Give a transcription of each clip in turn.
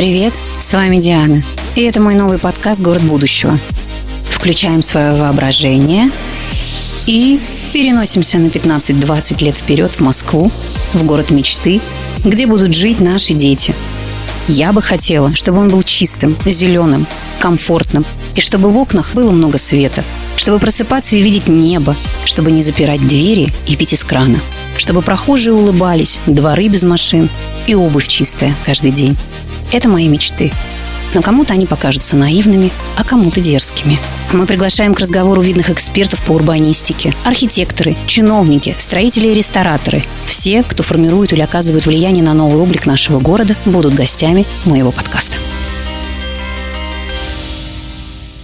Привет, с вами Диана. И это мой новый подкаст «Город будущего». Включаем свое воображение и переносимся на 15-20 лет вперед в Москву, в город мечты, где будут жить наши дети. Я бы хотела, чтобы он был чистым, зеленым, комфортным, и чтобы в окнах было много света, чтобы просыпаться и видеть небо, чтобы не запирать двери и пить из крана, чтобы прохожие улыбались, дворы без машин и обувь чистая каждый день. Это мои мечты. Но кому-то они покажутся наивными, а кому-то дерзкими. Мы приглашаем к разговору видных экспертов по урбанистике, архитекторы, чиновники, строители и рестораторы. Все, кто формирует или оказывает влияние на новый облик нашего города, будут гостями моего подкаста.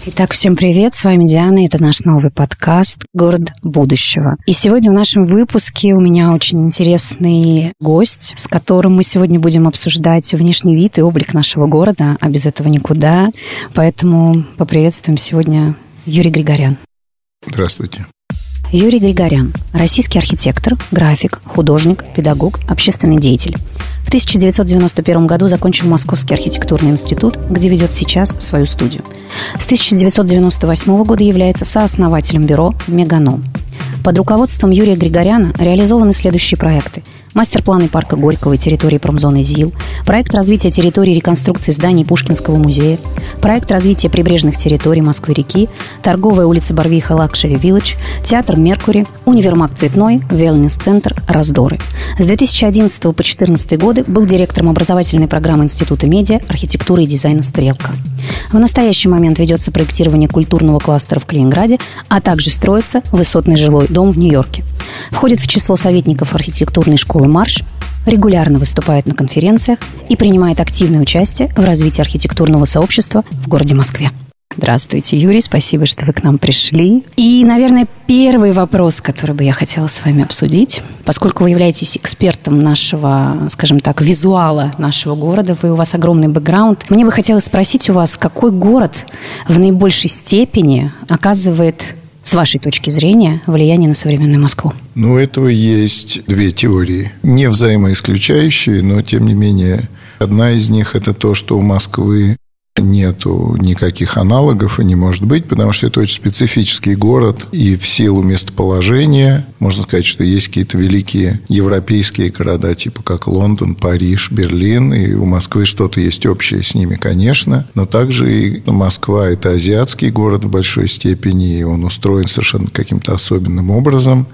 Итак, всем привет, с вами Диана, это наш новый подкаст «Город будущего». И сегодня в нашем выпуске у меня очень интересный гость, с которым мы сегодня будем обсуждать внешний вид и облик нашего города, а без этого никуда. Поэтому поприветствуем сегодня Юрий Григорян. Здравствуйте. Юрий Григорян – российский архитектор, график, художник, педагог, общественный деятель. В 1991 году закончил Московский архитектурный институт, где ведет сейчас свою студию. С 1998 года является сооснователем бюро «Меганом». Под руководством Юрия Григоряна реализованы следующие проекты – мастер-планы парка Горького и территории промзоны ЗИЛ, проект развития территории реконструкции зданий Пушкинского музея, проект развития прибрежных территорий Москвы-реки, торговая улица Барвиха Luxury Village, театр Mercury, универмаг Цветной, Велнес-центр Раздоры. С 2011 по 2014 годы был директором образовательной программы Института медиа, архитектуры и дизайна «Стрелка». В настоящий момент ведется проектирование культурного кластера в Калининграде, а также строится высотный жилой дом в Нью-Йорке. Входит в число советников архитектурной школы «Марш», регулярно выступает на конференциях и принимает активное участие в развитии архитектурного сообщества в городе Москве. Здравствуйте, Юрий, спасибо, что вы к нам пришли. И, наверное, первый вопрос, который бы я хотела с вами обсудить, поскольку вы являетесь экспертом нашего, скажем так, визуала нашего города, вы, у вас огромный бэкграунд, мне бы хотелось спросить у вас, какой город в наибольшей степени оказывает с вашей точки зрения, влияние на современную Москву? Ну, этого есть две теории. Не взаимоисключающие, но, тем не менее, одна из них – это то, что у Москвы нету никаких аналогов и не может быть, потому что это очень специфический город, и в силу местоположения можно сказать, что есть какие-то великие европейские города, типа как Лондон, Париж, Берлин, и у Москвы что-то есть общее с ними, конечно, но также и Москва – это азиатский город в большой степени, и он устроен совершенно каким-то особенным образом,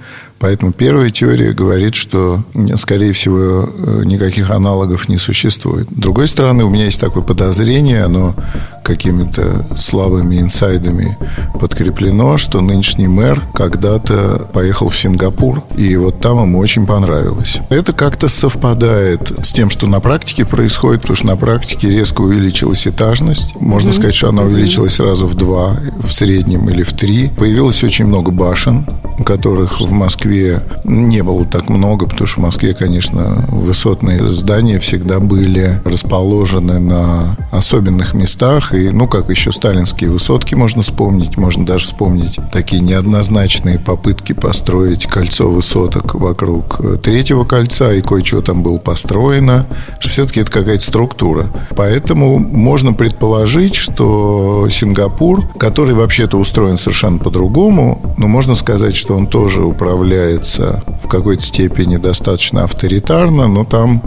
Поэтому первая теория говорит, что, скорее всего, э, никаких аналогов не существует. С другой стороны, у меня есть такое подозрение, оно какими-то слабыми инсайдами подкреплено, что нынешний мэр когда-то поехал в Сингапур, и вот там ему очень понравилось. Это как-то совпадает с тем, что на практике происходит, потому что на практике резко увеличилась этажность. Можно mm-hmm. сказать, что она увеличилась сразу в два, в среднем или в три. Появилось очень много башен, которых в Москве не было так много, потому что в Москве, конечно, высотные здания всегда были расположены на особенных местах. И, ну, как еще сталинские высотки можно вспомнить. Можно даже вспомнить такие неоднозначные попытки построить кольцо высоток вокруг третьего кольца. И кое-что там было построено. Все-таки это какая-то структура. Поэтому можно предположить, что Сингапур, который вообще-то устроен совершенно по-другому, но можно сказать, что он тоже управляется в какой-то степени достаточно авторитарно, но там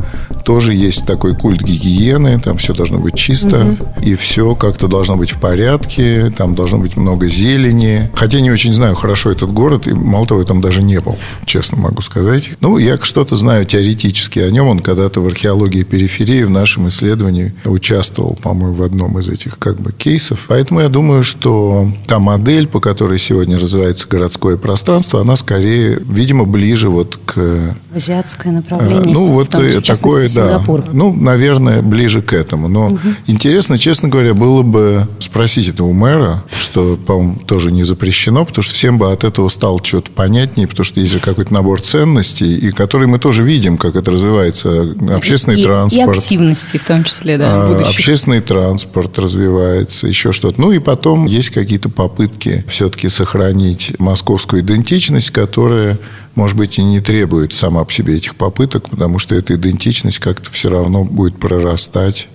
тоже есть такой культ гигиены, там все должно быть чисто, угу. и все как-то должно быть в порядке, там должно быть много зелени. Хотя не очень знаю хорошо этот город, и мало того, я там даже не был, честно могу сказать. Ну, я что-то знаю теоретически о нем, он когда-то в археологии периферии в нашем исследовании участвовал, по-моему, в одном из этих как бы кейсов. Поэтому я думаю, что та модель, по которой сегодня развивается городское пространство, пространство, она скорее, видимо, ближе вот к... Азиатское направление. Ну, вот в такое, да. Ну, наверное, ближе к этому. Но угу. интересно, честно говоря, было бы спросить это у мэра, что, по-моему, тоже не запрещено, потому что всем бы от этого стало что-то понятнее, потому что есть какой-то набор ценностей, и который мы тоже видим, как это развивается. Общественный и, транспорт. И активности в том числе, да, а, будущих. Общественный транспорт развивается, еще что-то. Ну, и потом есть какие-то попытки все-таки сохранить московскую идентичность, которая, может быть, и не требует сама по себе этих попыток, потому что эта идентичность как-то все равно будет прорастать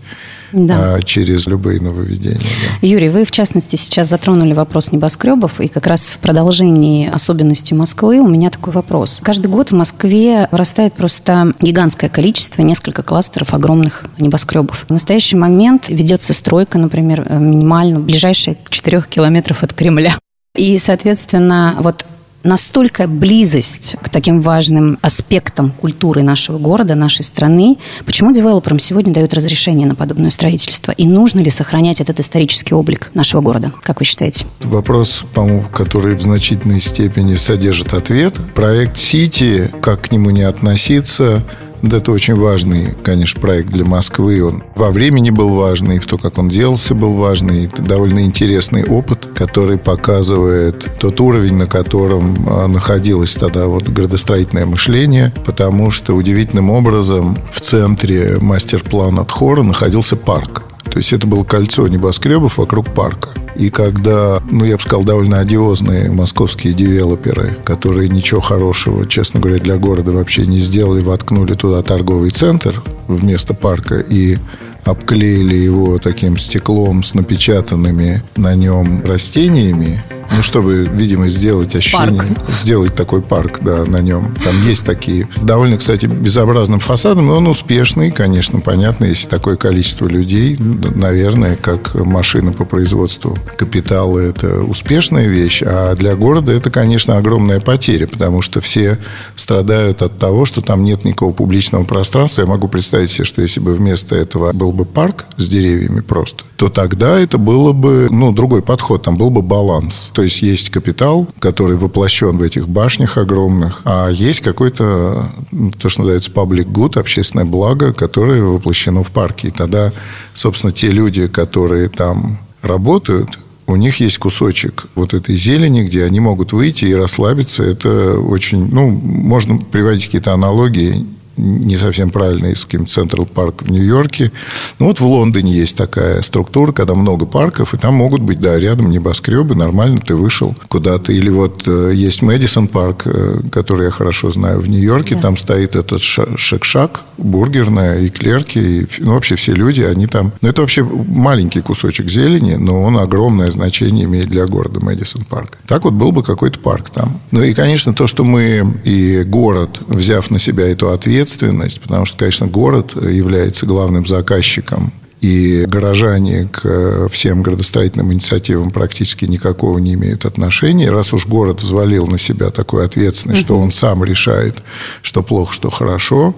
да. а, через любые нововведения. Да. Юрий, вы, в частности, сейчас затронули вопрос небоскребов, и как раз в продолжении особенностей Москвы у меня такой вопрос. Каждый год в Москве вырастает просто гигантское количество, несколько кластеров огромных небоскребов. В настоящий момент ведется стройка, например, минимально ближайшие 4 километров от Кремля. И, соответственно, вот настолько близость к таким важным аспектам культуры нашего города, нашей страны. Почему девелоперам сегодня дают разрешение на подобное строительство? И нужно ли сохранять этот исторический облик нашего города? Как вы считаете? Вопрос, по-моему, который в значительной степени содержит ответ. Проект «Сити», как к нему не относиться, это очень важный, конечно, проект для Москвы. Он во времени был важный, в то, как он делался, был важный. Это довольно интересный опыт, который показывает тот уровень, на котором а, находилось тогда вот градостроительное мышление, потому что удивительным образом в центре мастер-плана Тхора находился парк. То есть это было кольцо небоскребов вокруг парка. И когда, ну, я бы сказал, довольно одиозные московские девелоперы, которые ничего хорошего, честно говоря, для города вообще не сделали, воткнули туда торговый центр вместо парка и обклеили его таким стеклом с напечатанными на нем растениями, ну, чтобы, видимо, сделать ощущение, парк. сделать такой парк, да, на нем. Там есть такие, с довольно, кстати, безобразным фасадом, но он успешный, конечно, понятно, если такое количество людей, наверное, как машина по производству капитала, это успешная вещь, а для города это, конечно, огромная потеря, потому что все страдают от того, что там нет никакого публичного пространства. Я могу представить себе, что если бы вместо этого был бы парк с деревьями просто, то тогда это было бы, ну, другой подход, там был бы баланс. То есть есть капитал, который воплощен в этих башнях огромных, а есть какой-то, то, что называется public good, общественное благо, которое воплощено в парке. И тогда, собственно, те люди, которые там работают, у них есть кусочек вот этой зелени, где они могут выйти и расслабиться. Это очень, ну, можно приводить какие-то аналогии не совсем правильный с кем Централ Парк в Нью-Йорке. Ну, вот в Лондоне есть такая структура, когда много парков, и там могут быть, да, рядом небоскребы, нормально ты вышел куда-то. Или вот э, есть Мэдисон Парк, э, который я хорошо знаю в Нью-Йорке, да. там стоит этот Shake Shack, бургерная, и клерки, и, ну, вообще все люди, они там... Ну, это вообще маленький кусочек зелени, но он огромное значение имеет для города Мэдисон Парк. Так вот был бы какой-то парк там. Ну, и, конечно, то, что мы и город, взяв на себя эту ответственность, ответственность, потому что, конечно, город является главным заказчиком и горожане к всем градостроительным инициативам практически никакого не имеют отношения. Раз уж город взвалил на себя такую ответственность, что он сам решает, что плохо, что хорошо,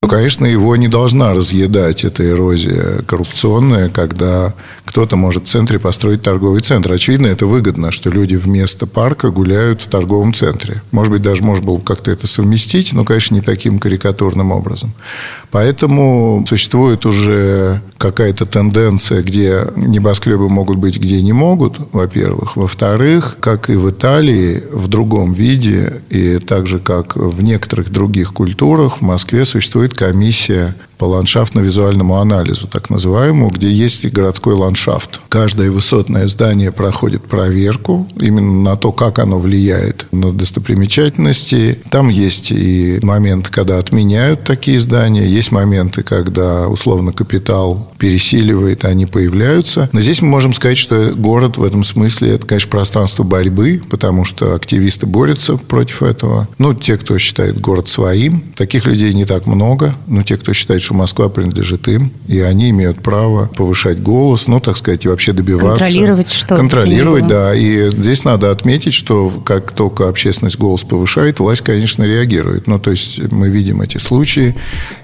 то, конечно, его не должна разъедать эта эрозия коррупционная, когда кто-то может в центре построить торговый центр. Очевидно, это выгодно, что люди вместо парка гуляют в торговом центре. Может быть, даже можно было бы как-то это совместить, но, конечно, не таким карикатурным образом. Поэтому существует уже какая-то тенденция, где небоскребы могут быть, где не могут, во-первых. Во-вторых, как и в Италии, в другом виде, и так же, как в некоторых других культурах, в Москве существует комиссия по ландшафтно-визуальному анализу, так называемому, где есть и городской ландшафт. Каждое высотное здание проходит проверку именно на то, как оно влияет на достопримечательности. Там есть и момент, когда отменяют такие здания, есть моменты, когда условно капитал пересиливает, они появляются. Но здесь мы можем сказать, что город в этом смысле это, конечно, пространство борьбы, потому что активисты борются против этого. Ну, те, кто считает город своим, таких людей не так много, но те, кто считает, что что Москва принадлежит им, и они имеют право повышать голос, ну, так сказать, и вообще добиваться. Контролировать что Контролировать, да. И здесь надо отметить, что как только общественность голос повышает, власть, конечно, реагирует. Ну, то есть мы видим эти случаи,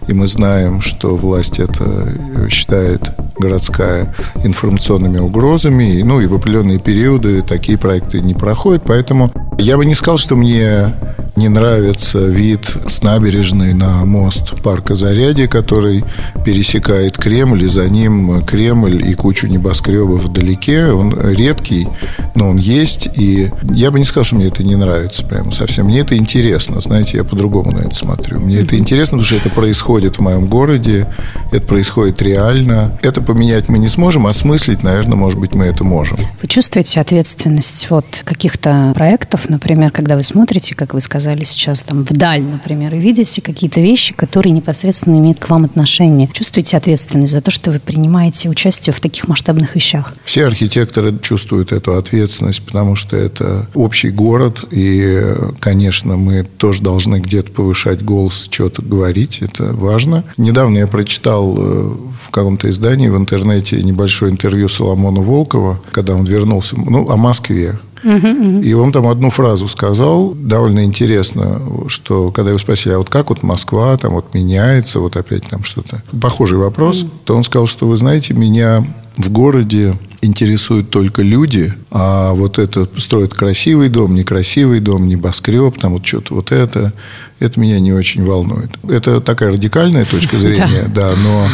и мы знаем, что власть это считает городская информационными угрозами, ну, и в определенные периоды такие проекты не проходят, поэтому я бы не сказал, что мне не нравится вид с набережной на мост парка Зарядье, который пересекает Кремль, и за ним Кремль и кучу небоскребов вдалеке. Он редкий, но он есть, и я бы не сказал, что мне это не нравится прямо совсем. Мне это интересно, знаете, я по-другому на это смотрю. Мне это интересно, потому что это происходит в моем городе, это происходит реально. Это поменять мы не сможем, осмыслить, наверное, может быть, мы это можем. Вы чувствуете ответственность вот каких-то проектов, например, когда вы смотрите, как вы сказали сейчас, там, вдаль, например, и видите какие-то вещи, которые непосредственно имеют к вам отношение. Чувствуете ответственность за то, что вы принимаете участие в таких масштабных вещах? Все архитекторы чувствуют эту ответственность, потому что это общий город, и, конечно, мы тоже должны где-то повышать голос, что-то говорить, это важно. Недавно я прочитал э, в каком-то издании в интернете небольшое интервью Соломона Волкова, когда он вернулся, ну, о Москве. И он там одну фразу сказал, довольно интересно, что когда его спросили, а вот как вот Москва там вот меняется, вот опять там что-то, похожий вопрос, то он сказал, что вы знаете, меня в городе интересуют только люди, а вот это строят красивый дом, некрасивый дом, небоскреб, там вот что-то вот это, это меня не очень волнует. Это такая радикальная точка зрения, да, но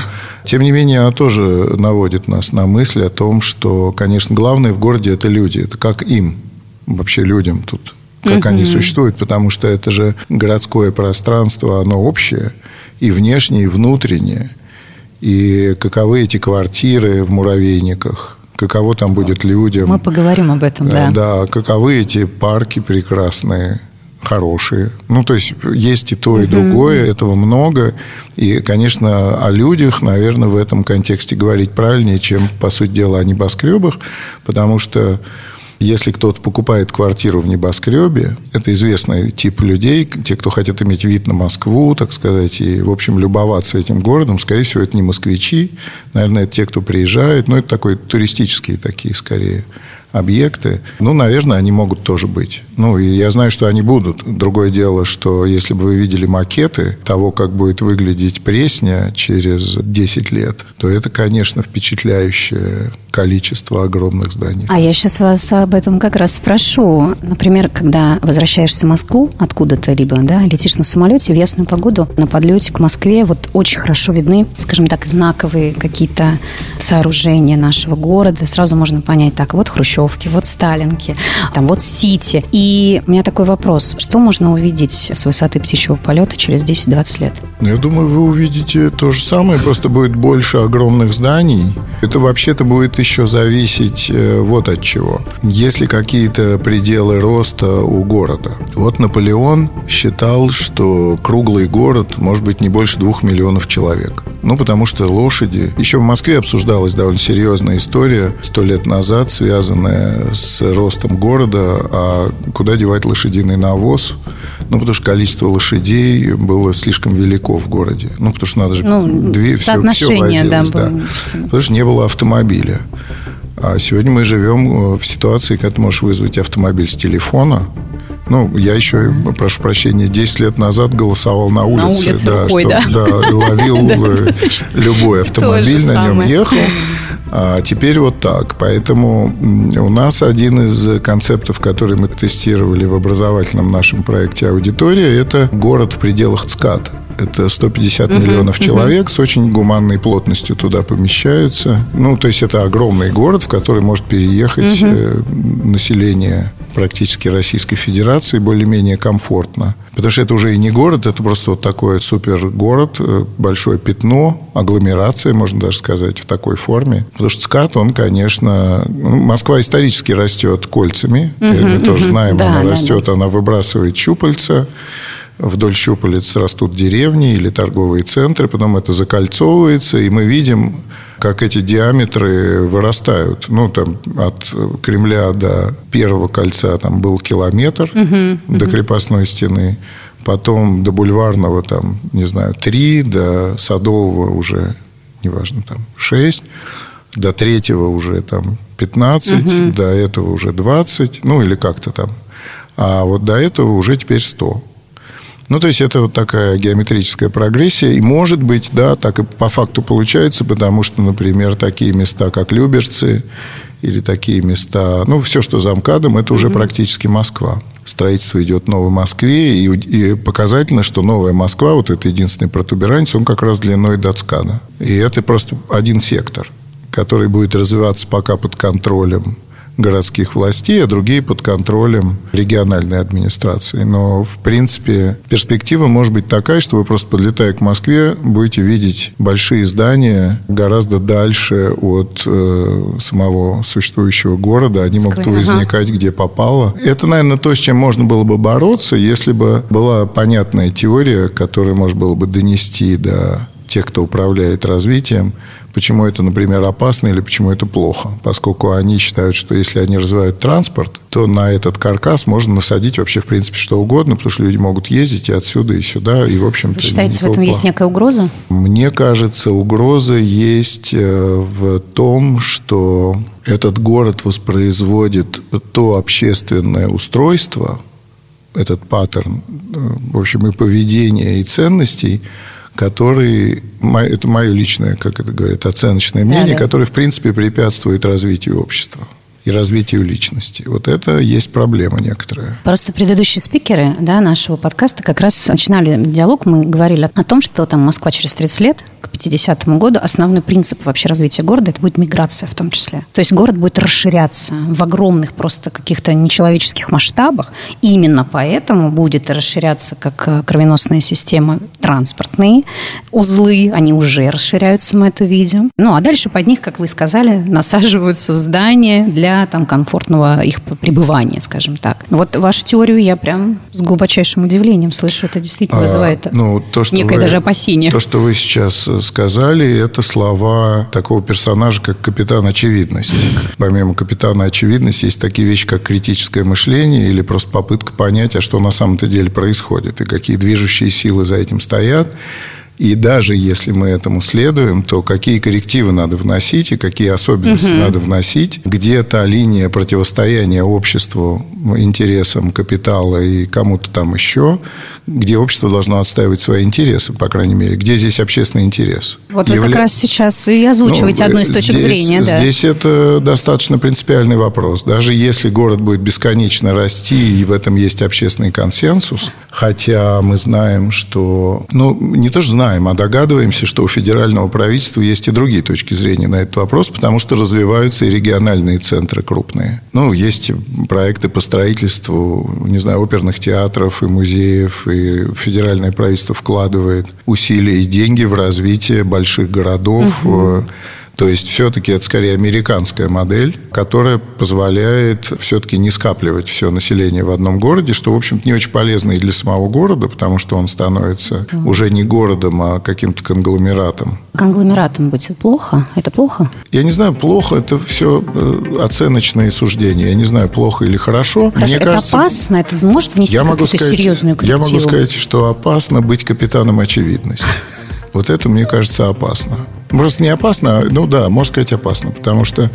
тем не менее она тоже наводит нас на мысль о том, что, конечно, главное в городе это люди, это как им, вообще людям тут как угу. они существуют, потому что это же городское пространство, оно общее, и внешнее, и внутреннее. И каковы эти квартиры в муравейниках, каково там будет людям. Мы поговорим об этом, да. Да, каковы эти парки прекрасные, хорошие. Ну, то есть, есть и то, и другое, этого много. И, конечно, о людях, наверное, в этом контексте говорить правильнее, чем, по сути дела, о небоскребах, потому что если кто-то покупает квартиру в небоскребе, это известный тип людей, те, кто хотят иметь вид на Москву, так сказать, и, в общем, любоваться этим городом, скорее всего, это не москвичи, наверное, это те, кто приезжает, но это такой туристические такие, скорее, объекты, ну, наверное, они могут тоже быть. Ну, и я знаю, что они будут. Другое дело, что если бы вы видели макеты того, как будет выглядеть Пресня через 10 лет, то это, конечно, впечатляющее количество огромных зданий. А я сейчас вас об этом как раз спрошу. Например, когда возвращаешься в Москву откуда-то, либо да, летишь на самолете в ясную погоду, на подлете к Москве вот очень хорошо видны, скажем так, знаковые какие-то сооружения нашего города. Сразу можно понять, так, вот Хрущевки, вот Сталинки, там вот Сити. И у меня такой вопрос. Что можно увидеть с высоты птичьего полета через 10-20 лет? Ну, я думаю, вы увидите то же самое, просто будет больше огромных зданий. Это вообще-то будет еще зависеть э, вот от чего. Если какие-то пределы роста у города. Вот Наполеон считал, что круглый город может быть не больше двух миллионов человек. Ну, потому что лошади... Еще в Москве обсуждалась довольно серьезная история сто лет назад, связанная с ростом города, а куда девать лошадиный навоз. Ну, потому что количество лошадей было слишком велико в городе. Ну, потому что надо же... Ну, две, все, все возилось, да, да. Потому что не было автомобиля. А сегодня мы живем э, в ситуации, когда ты можешь вызвать автомобиль с телефона, ну, я еще, прошу прощения, 10 лет назад голосовал на улице. На улице да, рукой, что, да? Да, ловил э, любой автомобиль, на нем ехал. А теперь вот так. Поэтому у нас один из концептов, который мы тестировали в образовательном нашем проекте «Аудитория», это город в пределах ЦКАД. Это 150 uh-huh, миллионов человек uh-huh. с очень гуманной плотностью туда помещаются. Ну, то есть это огромный город, в который может переехать uh-huh. население практически Российской Федерации более-менее комфортно. Потому что это уже и не город, это просто вот такой супергород, э, большое пятно, агломерация, можно даже сказать, в такой форме. Потому что СКАТ, он, конечно... Ну, Москва исторически растет кольцами. Угу, мы угу. тоже знаем, да, она да, растет, да. она выбрасывает щупальца вдоль щупалец растут деревни или торговые центры, потом это закольцовывается, и мы видим, как эти диаметры вырастают. Ну, там от Кремля до первого кольца там был километр угу, до крепостной стены, потом до Бульварного там, не знаю, три, до Садового уже, неважно, там шесть, до третьего уже там 15, угу. до этого уже 20, ну, или как-то там. А вот до этого уже теперь 100. Ну, то есть это вот такая геометрическая прогрессия. И может быть, да, так и по факту получается, потому что, например, такие места, как Люберцы, или такие места, ну, все, что за МКАДом, это уже mm-hmm. практически Москва. Строительство идет в Новой Москве, и, и показательно, что Новая Москва, вот это единственный протуберанец, он как раз длиной до ЦКАДа. И это просто один сектор, который будет развиваться пока под контролем городских властей, а другие под контролем региональной администрации. Но, в принципе, перспектива может быть такая, что вы просто подлетая к Москве, будете видеть большие здания гораздо дальше от э, самого существующего города. Они могут возникать где попало. Это, наверное, то, с чем можно было бы бороться, если бы была понятная теория, которую можно было бы донести до тех, кто управляет развитием, почему это, например, опасно или почему это плохо. Поскольку они считают, что если они развивают транспорт, то на этот каркас можно насадить вообще, в принципе, что угодно, потому что люди могут ездить и отсюда, и сюда, и, в общем-то... Вы считаете, в этом плохо. есть некая угроза? Мне кажется, угроза есть э, в том, что этот город воспроизводит то общественное устройство, этот паттерн, э, в общем, и поведения, и ценностей, который, это мое личное, как это говорят, оценочное мнение, да, да. который, в принципе, препятствует развитию общества и развитию личности. Вот это есть проблема некоторая. Просто предыдущие спикеры да, нашего подкаста как раз начинали диалог, мы говорили о том, что там Москва через 30 лет, к 50 году, основной принцип вообще развития города, это будет миграция в том числе. То есть город будет расширяться в огромных просто каких-то нечеловеческих масштабах. И именно поэтому будет расширяться как э, кровеносная система транспортные узлы, они уже расширяются, мы это видим. Ну, а дальше под них, как вы сказали, насаживаются здания для там, комфортного их пребывания, скажем так. Вот вашу теорию я прям с глубочайшим удивлением слышу. Это действительно а, вызывает ну, то, что некое вы, даже опасение. То, что вы сейчас э, сказали, это слова такого персонажа, как капитан Очевидность. Помимо капитана Очевидность есть такие вещи, как критическое мышление или просто попытка понять, а что на самом-то деле происходит и какие движущие силы за этим стоят. И даже если мы этому следуем, то какие коррективы надо вносить и какие особенности угу. надо вносить, где та линия противостояния обществу, интересам капитала и кому-то там еще, где общество должно отстаивать свои интересы, по крайней мере, где здесь общественный интерес. Вот Явля... вы как раз сейчас и озвучиваете ну, одну из точек здесь, зрения. Да. Здесь это достаточно принципиальный вопрос. Даже если город будет бесконечно расти, и в этом есть общественный консенсус, хотя мы знаем, что... Ну, не то, что знаем, знаем, а догадываемся, что у федерального правительства есть и другие точки зрения на этот вопрос, потому что развиваются и региональные центры крупные. Ну, есть проекты по строительству, не знаю, оперных театров и музеев, и федеральное правительство вкладывает усилия и деньги в развитие больших городов, угу то есть, все-таки это скорее американская модель, которая позволяет все-таки не скапливать все население в одном городе, что, в общем-то, не очень полезно и для самого города, потому что он становится да. уже не городом, а каким-то конгломератом. Конгломератом быть плохо? Это плохо? Я не знаю, плохо. Это все э, оценочные суждения. Я не знаю, плохо или хорошо. Хорошо, Мне это кажется, опасно? Это может внести какую-то серьезную коррективу? Я могу сказать, что опасно быть капитаном очевидности. Вот это, мне кажется, опасно. Просто не опасно, ну да, можно сказать опасно, потому что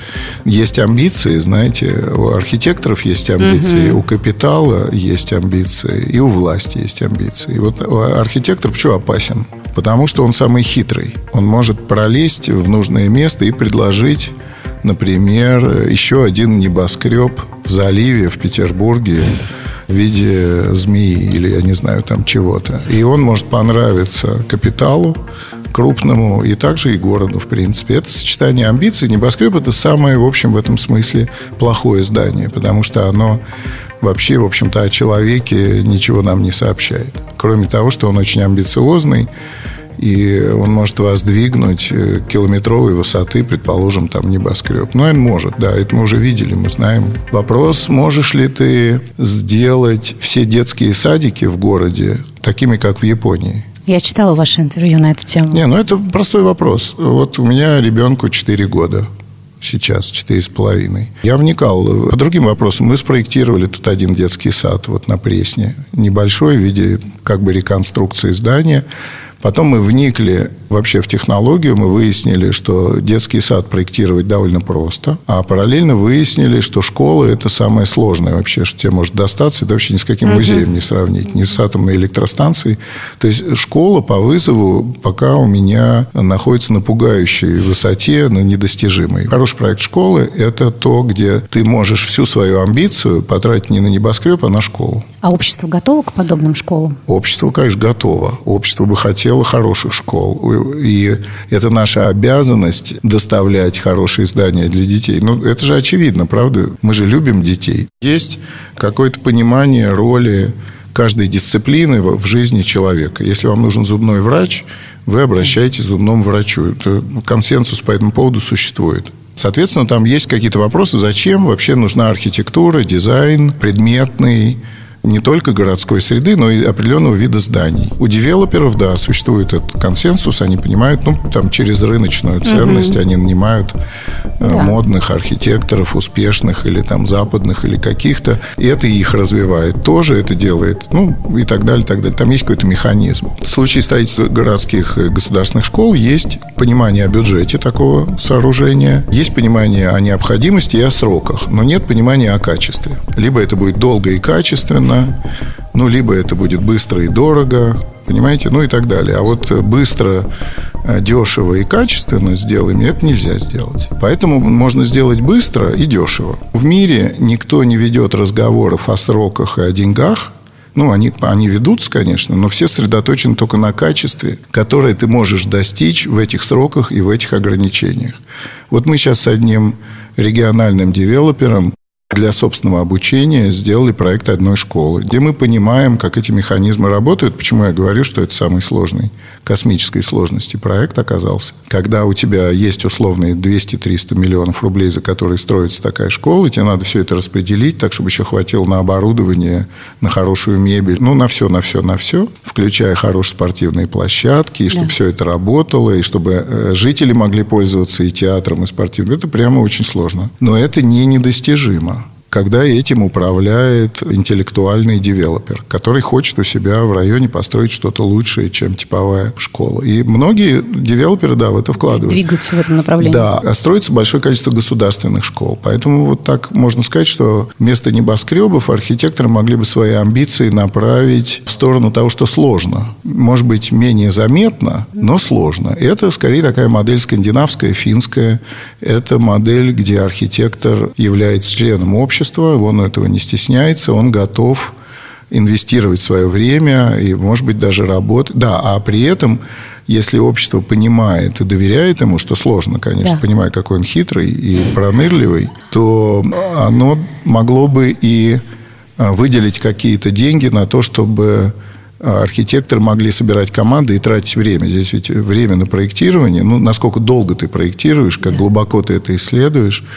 есть амбиции, знаете, у архитекторов есть амбиции, угу. у капитала есть амбиции, и у власти есть амбиции. И вот архитектор почему опасен? Потому что он самый хитрый. Он может пролезть в нужное место и предложить, например, еще один небоскреб в заливе в Петербурге в виде змеи или, я не знаю, там чего-то. И он может понравиться капиталу, крупному и также и городу, в принципе. Это сочетание амбиций. Небоскреб – это самое, в общем, в этом смысле плохое здание, потому что оно вообще, в общем-то, о человеке ничего нам не сообщает. Кроме того, что он очень амбициозный, и он может воздвигнуть э, километровой высоты, предположим, там небоскреб. Ну, он может, да, это мы уже видели, мы знаем. Вопрос, можешь ли ты сделать все детские садики в городе такими, как в Японии? Я читала ваше интервью на эту тему. Не, ну это простой вопрос. Вот у меня ребенку 4 года сейчас, четыре с половиной. Я вникал по другим вопросам. Мы спроектировали тут один детский сад вот на Пресне. Небольшой в виде как бы реконструкции здания. Потом мы вникли вообще в технологию, мы выяснили, что детский сад проектировать довольно просто, а параллельно выяснили, что школа – это самое сложное вообще, что тебе может достаться. Это вообще ни с каким музеем не сравнить, ни с атомной электростанцией. То есть школа по вызову пока у меня находится на пугающей высоте, на недостижимой. Хороший проект школы – это то, где ты можешь всю свою амбицию потратить не на небоскреб, а на школу. А общество готово к подобным школам? Общество, конечно, готово. Общество бы хотело хороших школ. И это наша обязанность доставлять хорошие здания для детей. Ну, это же очевидно, правда? Мы же любим детей. Есть какое-то понимание роли каждой дисциплины в жизни человека. Если вам нужен зубной врач, вы обращаетесь к зубному врачу. Это консенсус по этому поводу существует. Соответственно, там есть какие-то вопросы, зачем вообще нужна архитектура, дизайн, предметный, не только городской среды, но и определенного вида зданий. У девелоперов, да, существует этот консенсус, они понимают, ну, там, через рыночную ценность угу. они нанимают э, да. модных архитекторов, успешных или там западных, или каких-то, и это их развивает. Тоже это делает, ну, и так далее, так далее. Там есть какой-то механизм. В случае строительства городских и государственных школ есть понимание о бюджете такого сооружения, есть понимание о необходимости и о сроках, но нет понимания о качестве. Либо это будет долго и качественно, медленно, ну, либо это будет быстро и дорого, понимаете, ну и так далее. А вот быстро, э, дешево и качественно сделаем, это нельзя сделать. Поэтому можно сделать быстро и дешево. В мире никто не ведет разговоров о сроках и о деньгах, ну, они, они ведутся, конечно, но все сосредоточены только на качестве, которое ты можешь достичь в этих сроках и в этих ограничениях. Вот мы сейчас с одним региональным девелопером для собственного обучения сделали проект одной школы, где мы понимаем, как эти механизмы работают. Почему я говорю, что это самый сложный космической сложности проект оказался. Когда у тебя есть условные 200-300 миллионов рублей, за которые строится такая школа, тебе надо все это распределить так, чтобы еще хватило на оборудование, на хорошую мебель, ну, на все, на все, на все, включая хорошие спортивные площадки, и чтобы да. все это работало, и чтобы э, жители могли пользоваться и театром, и спортивным. Это прямо очень сложно. Но это не недостижимо когда этим управляет интеллектуальный девелопер, который хочет у себя в районе построить что-то лучшее, чем типовая школа. И многие девелоперы, да, в это вкладывают. Двигаются в этом направлении. Да, а строится большое количество государственных школ. Поэтому вот так можно сказать, что вместо небоскребов архитекторы могли бы свои амбиции направить в сторону того, что сложно. Может быть, менее заметно, но сложно. Это скорее такая модель скандинавская, финская. Это модель, где архитектор является членом общества, общества, он этого не стесняется, он готов инвестировать свое время и, может быть, даже работать. Да, а при этом, если общество понимает и доверяет ему, что сложно, конечно, да. понимая, какой он хитрый и пронырливый, то оно могло бы и а, выделить какие-то деньги на то, чтобы архитекторы могли собирать команды и тратить время. Здесь ведь время на проектирование, ну, насколько долго ты проектируешь, как глубоко ты это исследуешь, а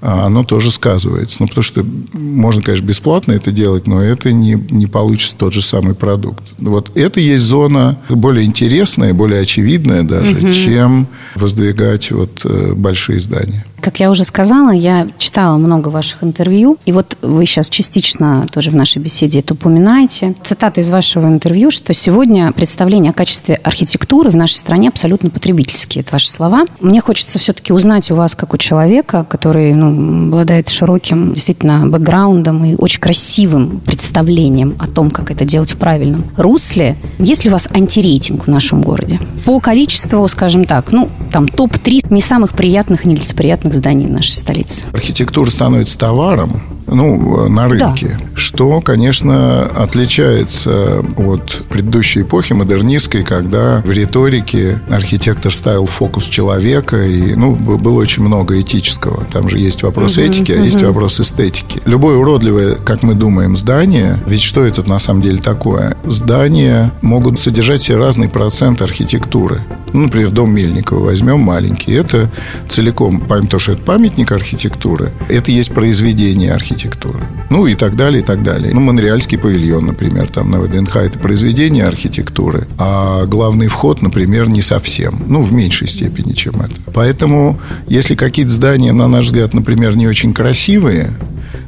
оно тоже сказывается. Ну, потому что можно, конечно, бесплатно это делать, но это не, не получится тот же самый продукт. Вот это есть зона более интересная, более очевидная даже, угу. чем воздвигать вот э, большие здания. Как я уже сказала, я читала много ваших интервью, и вот вы сейчас частично тоже в нашей беседе это упоминаете. Цитата из вашего интервью, что сегодня представление о качестве архитектуры в нашей стране абсолютно потребительские. Это ваши слова. Мне хочется все-таки узнать у вас, как у человека, который ну, обладает широким действительно бэкграундом и очень красивым представлением о том, как это делать в правильном русле. Есть ли у вас антирейтинг в нашем городе? По количеству, скажем так, ну, там топ-3 не самых приятных нелицеприятных зданий в нашей столице. Архитектура становится товаром, ну, на рынке, да. что, конечно, отличается от предыдущей эпохи модернистской, когда в риторике архитектор ставил фокус человека, и, ну, было очень много этического. Там же есть вопрос угу, этики, а угу. есть вопрос эстетики. Любое уродливое, как мы думаем, здание, ведь что это на самом деле такое? Здания могут содержать все разный процент архитектуры. Ну, например, дом Мельникова возьмем маленький. Это целиком, помимо того, что это памятник архитектуры, это есть произведение архитектуры. Ну, и так далее, и так далее. Ну, Монреальский павильон, например, там на ВДНХ это произведение архитектуры, а главный вход, например, не совсем. Ну, в меньшей степени, чем это. Поэтому, если какие-то здания, на наш взгляд, например, не очень красивые,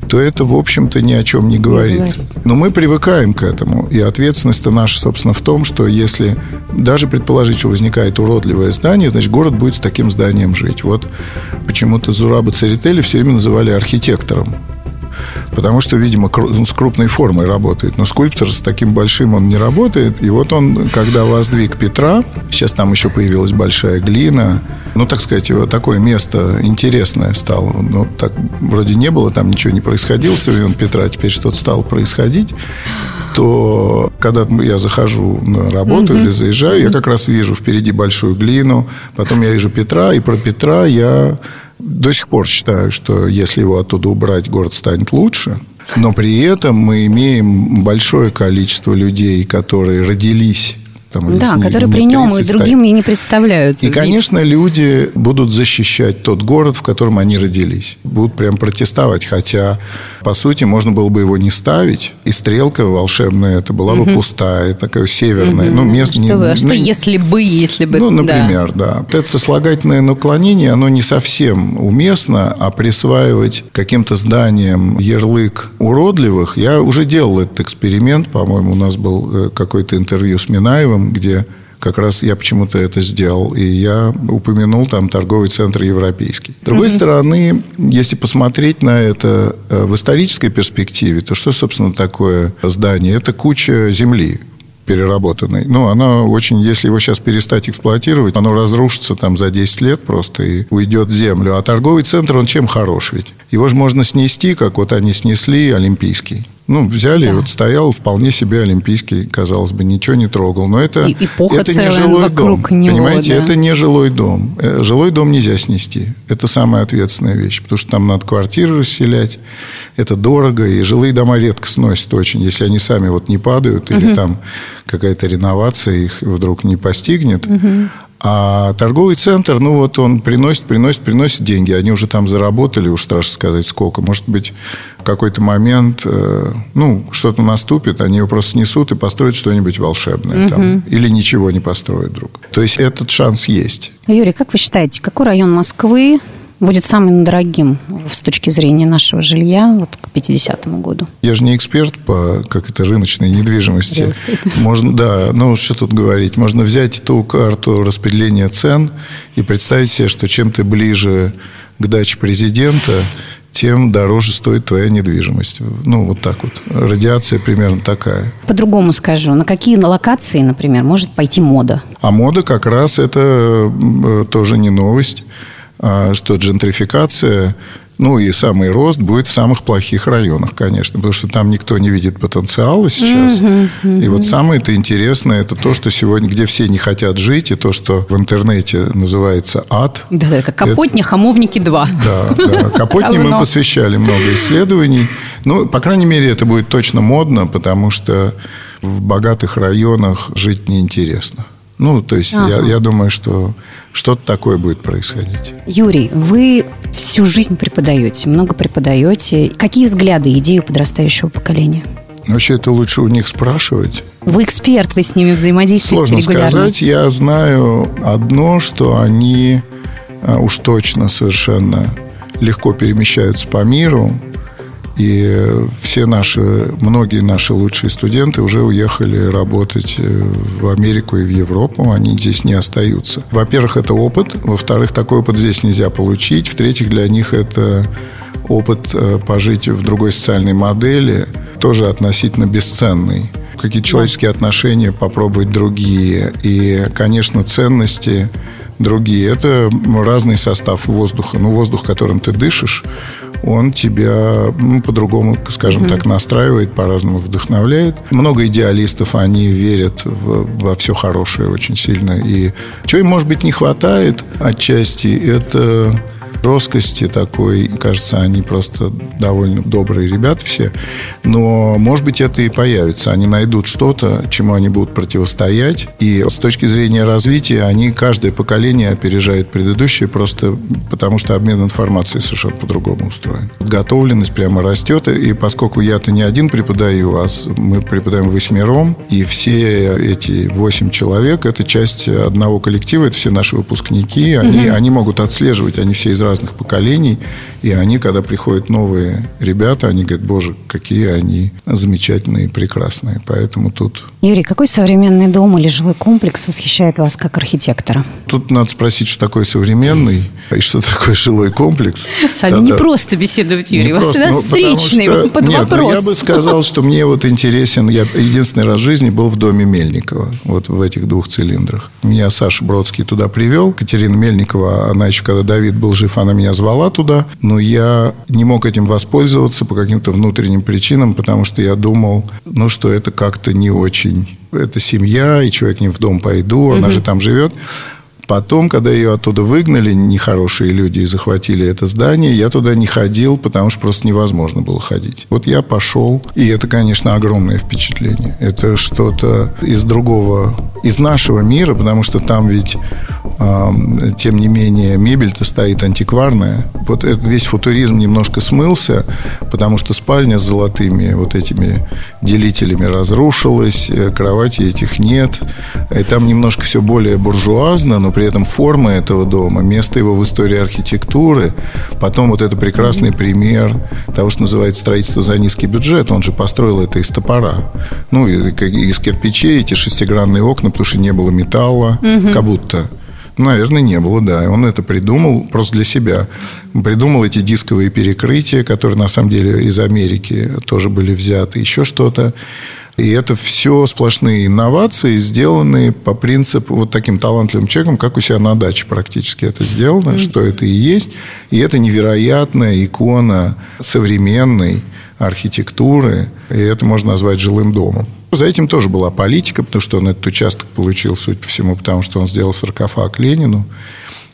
то это, в общем-то, ни о чем не говорит. не говорит. Но мы привыкаем к этому. И ответственность-то наша, собственно, в том, что если даже предположить, что возникает уродливое здание, значит, город будет с таким зданием жить. Вот почему-то Зураба Церетели все время называли архитектором. Потому что, видимо, с крупной формой работает. Но скульптор с таким большим он не работает. И вот он, когда воздвиг Петра, сейчас там еще появилась большая глина, ну, так сказать, такое место интересное стало. Ну, так вроде не было, там ничего не происходило со времен Петра, теперь что-то стало происходить то когда я захожу на работу mm-hmm. или заезжаю, я как раз вижу впереди большую глину, потом я вижу Петра, и про Петра я до сих пор считаю, что если его оттуда убрать, город станет лучше. Но при этом мы имеем большое количество людей, которые родились там, да, не, которые не при нем и другим и не представляют. И, конечно, люди будут защищать тот город, в котором они родились. Будут прям протестовать. Хотя, по сути, можно было бы его не ставить. И стрелка волшебная, это была угу. бы пустая, такая северная. Угу. Ну, мест что, не, вы, а что если бы, если бы... Ну, например, да. да. Вот это сослагательное наклонение, оно не совсем уместно, а присваивать каким-то зданиям ярлык уродливых. Я уже делал этот эксперимент, по-моему, у нас был э, какое-то интервью с Минаевым, где как раз я почему-то это сделал. И я упомянул там торговый центр европейский. С другой mm-hmm. стороны, если посмотреть на это э, в исторической перспективе, то что, собственно, такое здание? Это куча земли переработанной. Ну, она очень, если его сейчас перестать эксплуатировать, оно разрушится там за 10 лет просто и уйдет в землю. А торговый центр, он чем хорош ведь? Его же можно снести, как вот они снесли Олимпийский. Ну, взяли, да. вот стоял вполне себе олимпийский, казалось бы, ничего не трогал. Но это, и, это не жилой дом. Него, понимаете, да. это не жилой дом. Э, жилой дом нельзя снести. Это самая ответственная вещь. Потому что там надо квартиры расселять. Это дорого. И жилые дома редко сносят очень. Если они сами вот не падают, угу. или там какая-то реновация их вдруг не постигнет. Угу. А торговый центр, ну вот он приносит, приносит, приносит деньги. Они уже там заработали, уж страшно сказать, сколько. Может быть, в какой-то момент, э, ну, что-то наступит, они его просто снесут и построят что-нибудь волшебное угу. там. Или ничего не построят вдруг. То есть этот шанс есть. Юрий, как вы считаете, какой район Москвы будет самым дорогим с точки зрения нашего жилья вот к 50-му году? Я же не эксперт по как это рыночной недвижимости. Можно, да, ну что тут говорить. Можно взять ту карту распределения цен и представить себе, что чем ты ближе к даче президента, тем дороже стоит твоя недвижимость. Ну, вот так вот. Радиация примерно такая. По-другому скажу. На какие локации, например, может пойти мода? А мода как раз это э, тоже не новость. А, что джентрификация, ну и самый рост будет в самых плохих районах, конечно, потому что там никто не видит потенциала сейчас. Mm-hmm, mm-hmm. И вот самое это интересное, это то, что сегодня, где все не хотят жить, и то, что в интернете называется ад. Да-да, как Капотня, это... Хамовники 2. Да, да. Капотне мы посвящали много исследований. Ну, по крайней мере, это будет точно модно, потому что в богатых районах жить неинтересно. Ну, то есть ага. я, я думаю, что что-то такое будет происходить. Юрий, вы всю жизнь преподаете, много преподаете. Какие взгляды, идеи у подрастающего поколения? Вообще, это лучше у них спрашивать. Вы эксперт, вы с ними взаимодействуете Сложно регулярно. сказать. Я знаю одно, что они а, уж точно совершенно легко перемещаются по миру. И все наши, многие наши лучшие студенты уже уехали работать э, в Америку и в Европу. Они здесь не остаются. Во-первых, это опыт. Во-вторых, такой опыт здесь нельзя получить. В-третьих, для них это опыт э, пожить в другой социальной модели, тоже относительно бесценный. Какие человеческие отношения попробовать другие. И, конечно, ценности другие. Это разный состав воздуха. Ну, воздух, которым ты дышишь, он тебя ну, по-другому, скажем mm-hmm. так, настраивает, по-разному вдохновляет. Много идеалистов, они верят в, во все хорошее очень сильно. И чего им, может быть, не хватает отчасти, это жесткости такой. Кажется, они просто довольно добрые ребята все. Но, может быть, это и появится. Они найдут что-то, чему они будут противостоять. И с точки зрения развития, они каждое поколение опережает предыдущее просто потому, что обмен информацией совершенно по-другому устроен. Готовленность прямо растет. И поскольку я-то не один преподаю, а мы преподаем восьмером, и все эти восемь человек – это часть одного коллектива, это все наши выпускники. Они, угу. они могут отслеживать, они все из разных поколений. И они, когда приходят новые ребята, они говорят, боже, какие они замечательные, прекрасные. Поэтому тут... Юрий, какой современный дом или жилой комплекс восхищает вас как архитектора? Тут надо спросить, что такое современный и что такое жилой комплекс. С вами Тогда... не просто беседовать, Юрий, не у вас всегда ну, встречный, что... под Нет, вопрос. Ну, я бы сказал, что мне вот интересен, я единственный раз в жизни был в доме Мельникова, вот в этих двух цилиндрах. Меня Саша Бродский туда привел, Катерина Мельникова, она еще, когда Давид был жив, она меня звала туда, но я не мог этим воспользоваться по каким-то внутренним причинам, потому что я думал, ну, что это как-то не очень. Это семья, и человек не в дом пойду, она угу. же там живет. Потом, когда ее оттуда выгнали, нехорошие люди, и захватили это здание, я туда не ходил, потому что просто невозможно было ходить. Вот я пошел, и это, конечно, огромное впечатление. Это что-то из другого, из нашего мира, потому что там ведь, тем не менее, мебель-то стоит антикварная. Вот этот весь футуризм немножко смылся, потому что спальня с золотыми вот этими делителями разрушилась, э, кровати этих нет. И там немножко все более буржуазно, но при этом форма этого дома, место его в истории архитектуры, потом вот это прекрасный пример того, что называется строительство за низкий бюджет. Он же построил это из топора. Ну, из кирпичей, эти шестигранные окна, потому что не было металла, угу. как будто. Наверное, не было, да. Он это придумал просто для себя. Придумал эти дисковые перекрытия, которые на самом деле из Америки тоже были взяты, еще что-то. И это все сплошные инновации, сделанные по принципу вот таким талантливым человеком, как у себя на даче практически это сделано, mm-hmm. что это и есть. И это невероятная икона современной архитектуры, и это можно назвать жилым домом. За этим тоже была политика, потому что он этот участок получил, судя по всему, потому что он сделал саркофаг Ленину.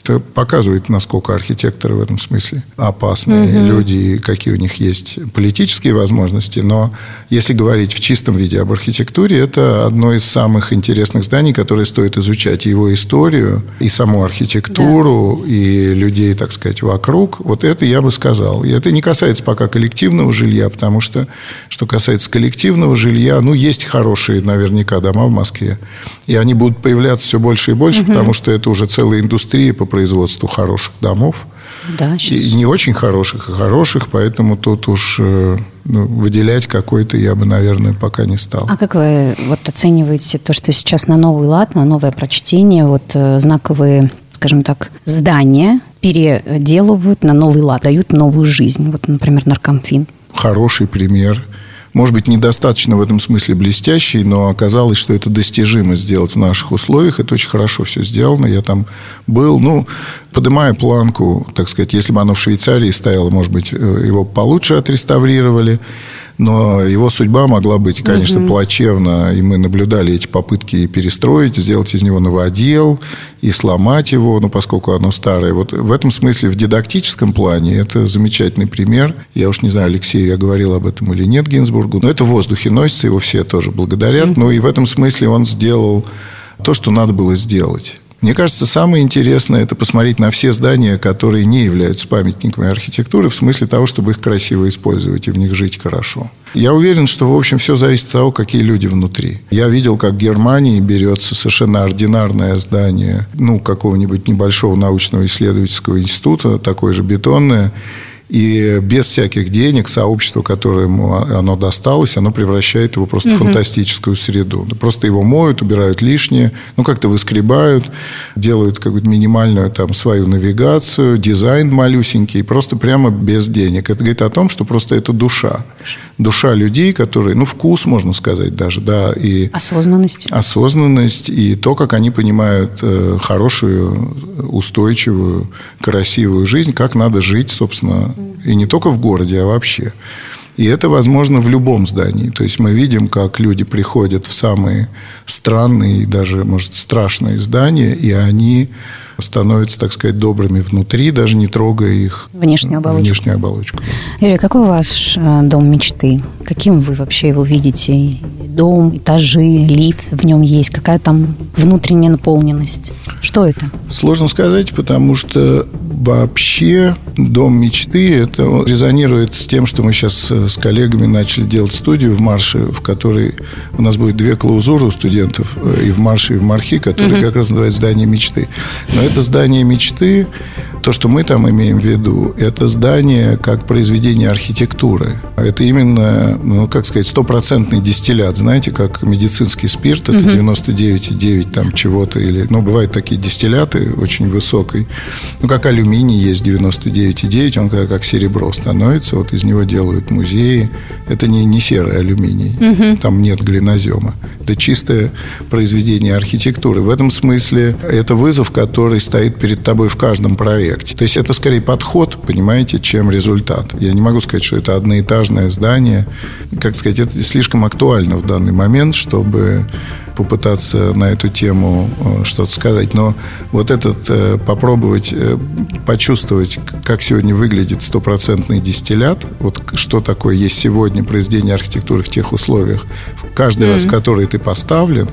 Это показывает, насколько архитекторы в этом смысле опасные угу. люди, и какие у них есть политические возможности. Но если говорить в чистом виде об архитектуре, это одно из самых интересных зданий, которые стоит изучать. Его историю, и саму архитектуру, да. и людей, так сказать, вокруг. Вот это я бы сказал. И это не касается пока коллективного жилья, потому что, что касается коллективного жилья, ну, есть хорошие наверняка дома в Москве. И они будут появляться все больше и больше, угу. потому что это уже целая индустрия по производству хороших домов. Да, сейчас. И не очень хороших, и хороших, поэтому тут уж э, ну, выделять какой-то я бы, наверное, пока не стал. А как вы вот оцениваете то, что сейчас на новый лад, на новое прочтение, вот э, знаковые, скажем так, здания переделывают на новый лад, дают новую жизнь? Вот, например, Наркомфин. Хороший пример – может быть, недостаточно в этом смысле блестящий, но оказалось, что это достижимо сделать в наших условиях. Это очень хорошо все сделано. Я там был, ну, поднимая планку, так сказать, если бы оно в Швейцарии стояло, может быть, э, его получше отреставрировали но его судьба могла быть, конечно, угу. плачевна, и мы наблюдали эти попытки перестроить, сделать из него новодел и сломать его, ну, поскольку оно старое. Вот в этом смысле, в дидактическом плане, это замечательный пример. Я уж не знаю, Алексею я говорил об этом или нет Гинзбургу, но это в воздухе носится, его все тоже благодарят. Угу. Ну, и в этом смысле он сделал то, что надо было сделать. Мне кажется, самое интересное – это посмотреть на все здания, которые не являются памятниками архитектуры, в смысле того, чтобы их красиво использовать и в них жить хорошо. Я уверен, что, в общем, все зависит от того, какие люди внутри. Я видел, как в Германии берется совершенно ординарное здание, ну, какого-нибудь небольшого научного исследовательского института, такое же бетонное, и без всяких денег сообщество, которое ему оно досталось, оно превращает его просто угу. в фантастическую среду. Просто его моют, убирают лишнее, ну, как-то выскребают, делают какую-то минимальную там свою навигацию, дизайн малюсенький, просто прямо без денег. Это говорит о том, что просто это душа. Душа людей, которые, ну, вкус, можно сказать даже, да, и... Осознанность. Осознанность, и то, как они понимают э, хорошую, устойчивую, красивую жизнь, как надо жить, собственно, и не только в городе, а вообще. И это возможно в любом здании. То есть мы видим, как люди приходят в самые странные, даже, может, страшные здания, и они становятся, так сказать, добрыми внутри, даже не трогая их внешнюю оболочку. Внешнюю оболочку. Юрий, какой ваш э, дом мечты? Каким вы вообще его видите? Дом, этажи, лифт в нем есть? Какая там внутренняя наполненность? Что это? Сложно сказать, потому что вообще дом мечты, это резонирует с тем, что мы сейчас э, с коллегами начали делать студию в Марше, в которой у нас будет две клаузуры у студентов, э, и в Марше, и в Мархи, которые угу. как раз называют здание мечты. Но это здание мечты, то, что мы там имеем в виду, это здание как произведение архитектуры. Это именно, ну, как сказать, стопроцентный дистиллят. Знаете, как медицинский спирт, это угу. 99,9 там чего-то, или, ну, бывают такие дистилляты очень высокой. Ну, как алюминий есть 99,9, он как, как серебро становится, вот из него делают музеи. Это не, не серый алюминий, угу. там нет глинозема. Это чистое произведение архитектуры. В этом смысле это вызов, который стоит перед тобой в каждом проекте. То есть это скорее подход, понимаете, чем результат. Я не могу сказать, что это одноэтажное здание. Как сказать, это слишком актуально в данный момент, чтобы попытаться на эту тему э, что-то сказать. Но вот этот э, попробовать э, почувствовать, как сегодня выглядит стопроцентный дистиллят, вот что такое есть сегодня произведение архитектуры в тех условиях, каждый mm-hmm. раз в который ты поставлен,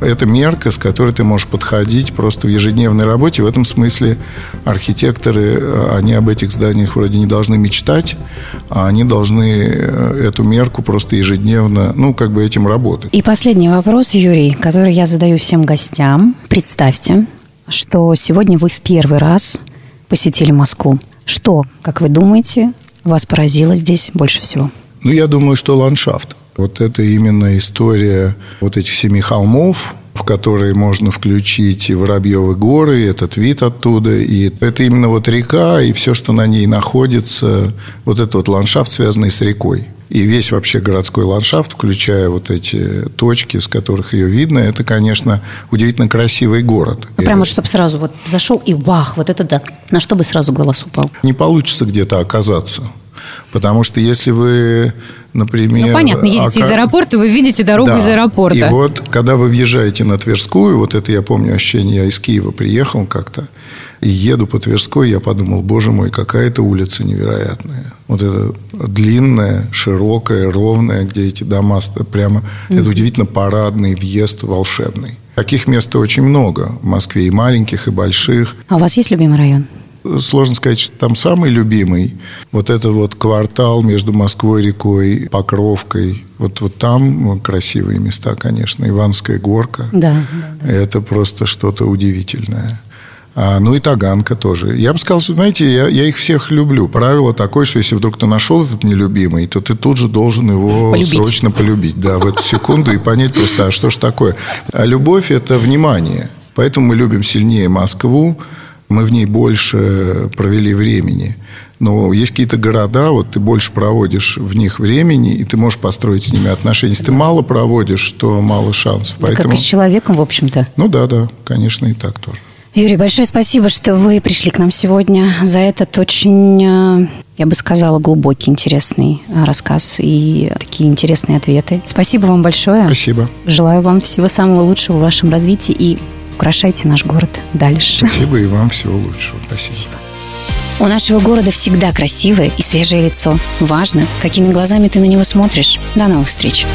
это мерка, с которой ты можешь подходить просто в ежедневной работе. В этом смысле архитекторы, они об этих зданиях вроде не должны мечтать, а они должны эту мерку просто ежедневно, ну, как бы этим работать. И последний вопрос, Юрий историй, которые я задаю всем гостям. Представьте, что сегодня вы в первый раз посетили Москву. Что, как вы думаете, вас поразило здесь больше всего? Ну, я думаю, что ландшафт. Вот это именно история вот этих семи холмов, в которые можно включить и Воробьевы горы, и этот вид оттуда. И это именно вот река, и все, что на ней находится, вот этот вот ландшафт, связанный с рекой. И весь вообще городской ландшафт, включая вот эти точки, с которых ее видно, это, конечно, удивительно красивый город. Ну, прямо, чтобы сразу вот зашел и вах, вот это да. На что бы сразу глаз упал? Не получится где-то оказаться. Потому что если вы, например... Ну, понятно, едете ока... из аэропорта, вы видите дорогу да. из аэропорта. И вот, когда вы въезжаете на Тверскую, вот это я помню ощущение, я из Киева приехал как-то, и еду по Тверской, я подумал, боже мой, какая это улица невероятная. Вот это длинная, широкая, ровная, где эти дома прямо... Mm-hmm. Это удивительно парадный въезд волшебный. Таких мест очень много в Москве, и маленьких, и больших. А у вас есть любимый район? Сложно сказать, что там самый любимый. Вот это вот квартал между Москвой, рекой, Покровкой. Вот, вот там красивые места, конечно. Иванская горка. Да, да, да. Это просто что-то удивительное. А, ну и Таганка тоже. Я бы сказал, что, знаете, я, я их всех люблю. Правило такое, что если вдруг ты нашел этот нелюбимый, то ты тут же должен его полюбить. срочно полюбить. Да, в эту секунду и понять просто, а что ж такое. А любовь – это внимание. Поэтому мы любим сильнее Москву, мы в ней больше провели времени. Но есть какие-то города, вот ты больше проводишь в них времени, и ты можешь построить с ними отношения. Если ты мало проводишь, то мало шансов. Поэтому... Как и с человеком, в общем-то. Ну да, да, конечно, и так тоже. Юрий, большое спасибо, что вы пришли к нам сегодня за этот очень, э, я бы сказала, глубокий, интересный э, рассказ и такие интересные ответы. Спасибо вам большое. Спасибо. Желаю вам всего самого лучшего в вашем развитии и украшайте наш город дальше. Спасибо и вам всего лучшего. Спасибо. Спасибо. У нашего города всегда красивое и свежее лицо. Важно, какими глазами ты на него смотришь. До новых встреч.